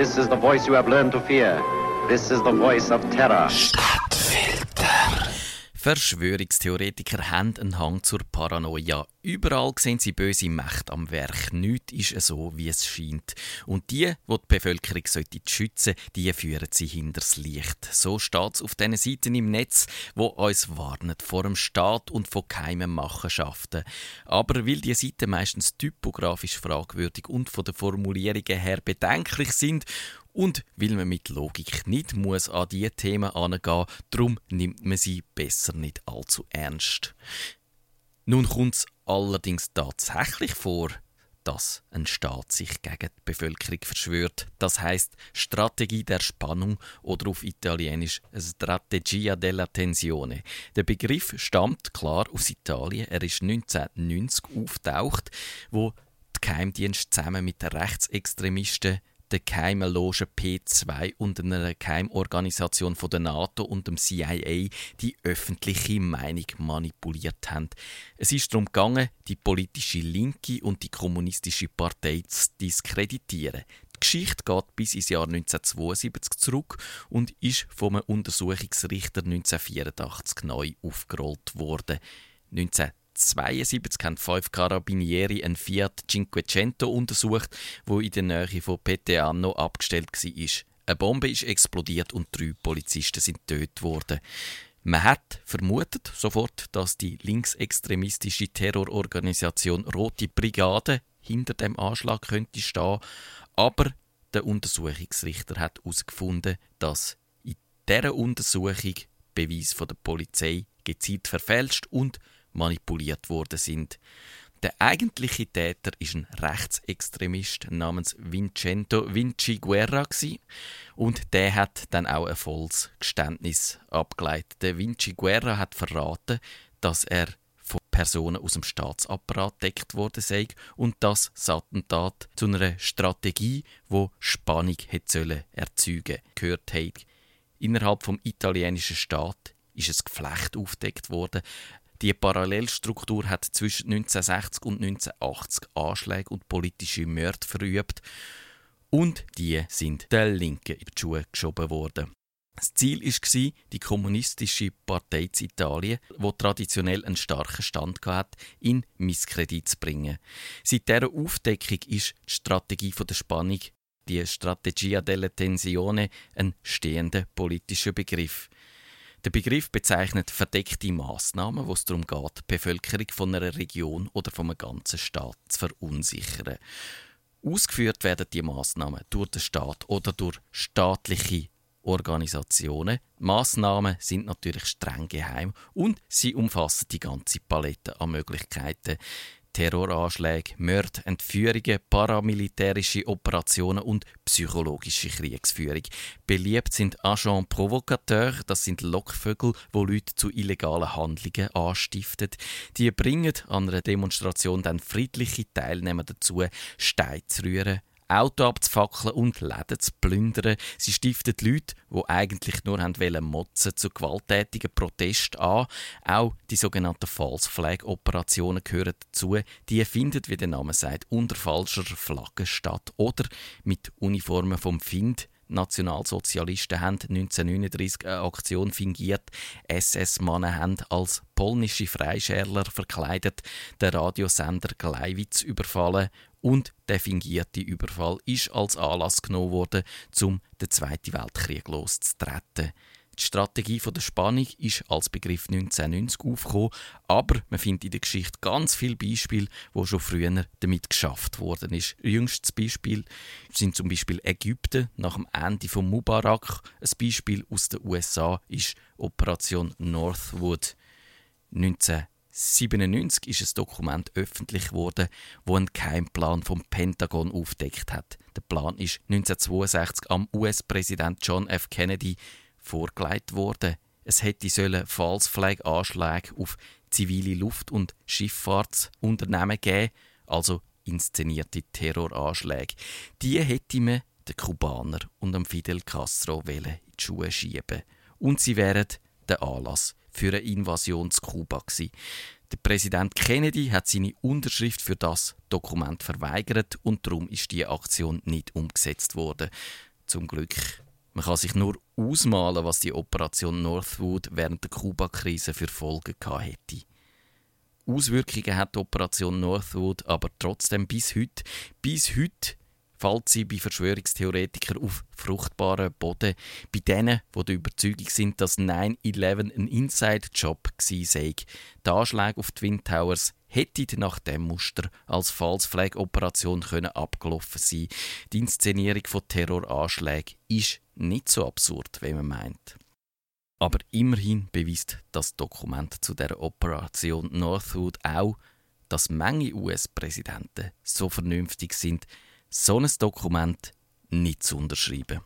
This is the voice you have learned to fear. This is the voice of terror. Verschwörungstheoretiker haben einen Hang zur Paranoia. Überall sehen sie böse Mächte am Werk. Nichts ist so, wie es scheint. Und die, die die Bevölkerung sollte schützen die führen sie hinters Licht. So steht es auf diesen Seiten im Netz, wo uns warnen vor dem Staat und von geheimen Machenschaften. Aber weil die Seiten meistens typografisch fragwürdig und von den Formulierungen her bedenklich sind und weil man mit Logik nicht muss an diese Themen angehen, darum nimmt man sie besser nicht allzu ernst. Nun kommt es allerdings tatsächlich vor, dass ein Staat sich gegen die Bevölkerung verschwört. Das heißt Strategie der Spannung oder auf Italienisch Strategia della Tensione. Der Begriff stammt klar aus Italien. Er ist 1990 auftaucht, wo die Geheimdienste zusammen mit den Rechtsextremisten der geheimen Loge P2 und einer Geheimorganisation von der NATO und dem CIA die öffentliche Meinung manipuliert haben. Es ist darum gegangen, die politische Linke und die kommunistische Partei zu diskreditieren. Die Geschichte geht bis ins Jahr 1972 zurück und ist vom Untersuchungsrichter 1984 neu aufgerollt worden. 19 1972 haben fünf Carabinieri einen Fiat Cinquecento untersucht, wo in der Nähe von Peteano abgestellt war. Eine Bombe ist explodiert und drei Polizisten sind getötet worden. Man hat vermutet sofort, dass die linksextremistische Terrororganisation Rote Brigade hinter dem Anschlag könnte stehen, aber der Untersuchungsrichter hat herausgefunden, dass in dieser Untersuchung Beweis von der Polizei gezielt verfälscht und manipuliert worden sind. Der eigentliche Täter ist ein Rechtsextremist namens Vincenzo Vinci Guerra und der hat dann auch ein volles Geständnis abgeleitet. Der Vinci Guerra hat verraten, dass er von Personen aus dem Staatsapparat deckt worden sei und das Attentat zu einer Strategie, wo Spannung hätte erzeugen gehört hat. Innerhalb vom italienischen Staat ist ein Geflecht aufdeckt worden, die Parallelstruktur hat zwischen 1960 und 1980 Anschläge und politische Mörder verübt und die sind der Linken in die Schuhe geschoben worden. Das Ziel war, die kommunistische Partei zu Italien, die traditionell einen starken Stand hat, in Misskredit zu bringen. Seit dieser Aufdeckung ist die Strategie der Spannung, die Strategia della Tensione, ein stehender politischer Begriff. Der Begriff bezeichnet verdeckte Maßnahmen, wo es darum geht, die Bevölkerung von einer Region oder von einem ganzen Staat zu verunsichern. Ausgeführt werden die Maßnahmen durch den Staat oder durch staatliche Organisationen. Maßnahmen sind natürlich streng geheim und sie umfassen die ganze Palette an Möglichkeiten. Terroranschläge, Mörder, Entführungen, paramilitärische Operationen und psychologische Kriegsführung. Beliebt sind Agents Provocateurs, das sind Lockvögel, wo Leute zu illegalen Handlungen anstiften. Die bringen an einer Demonstration dann friedliche Teilnehmer dazu, Steine zu rühren, Auto abzufackeln und Läden zu plündern. Sie stiften Leute, die eigentlich nur wollen motzen, zu gewalttätigen Protesten an. Auch die sogenannten False Flag Operationen gehören dazu. Die finden, wie der Name sagt, unter falscher Flagge statt oder mit Uniformen vom Find. Nationalsozialisten haben 1939 eine Aktion fingiert. SS-Mannen haben als polnische Freischärler verkleidet den Radiosender Gleiwitz überfallen und der fingierte Überfall ist als Anlass genommen worden, um den Zweiten Weltkrieg loszutreten. Die Strategie der Spannung ist als Begriff 1990 aufgekommen, aber man findet in der Geschichte ganz viele Beispiele, wo schon früher damit geschafft worden ist. Jüngstes Beispiel sind zum Beispiel Ägypten nach dem Ende von Mubarak. Ein Beispiel aus den USA ist Operation Northwood 19 1997 ist ein Dokument öffentlich geworden, wo ein Geheimplan vom Pentagon aufdeckt hat. Der Plan ist 1962 am US-Präsident John F. Kennedy vorgelegt worden. Es hätte sollen False Flag Anschläge auf zivile Luft- und Schifffahrtsunternehmen geben, also inszenierte Terroranschläge. Die hätte man den Kubaner und dem Fidel Castro in die Schuhe schieben. Und sie wären der Anlass für eine Invasion zu Kuba. Gewesen. Der Präsident Kennedy hat seine Unterschrift für das Dokument verweigert und darum ist die Aktion nicht umgesetzt worden. zum Glück. Man kann sich nur ausmalen, was die Operation Northwood während der Kuba-Krise für Folgen gehabt hätte. Auswirkungen hat die Operation Northwood aber trotzdem bis heute. Bis heute fällt sie bei Verschwörungstheoretikern auf fruchtbaren Boden. Bei denen, die der Überzeugung sind, dass 9-11 ein Inside-Job sei. Die Anschläge auf die Twin Towers hätten nach dem Muster als False Flag Operation können abgelaufen sein. Die Inszenierung von Terroranschlägen ist nicht so absurd, wie man meint. Aber immerhin beweist das Dokument zu der Operation Northwood auch, dass Menge US-Präsidenten so vernünftig sind, so ein Dokument nicht zu unterschreiben.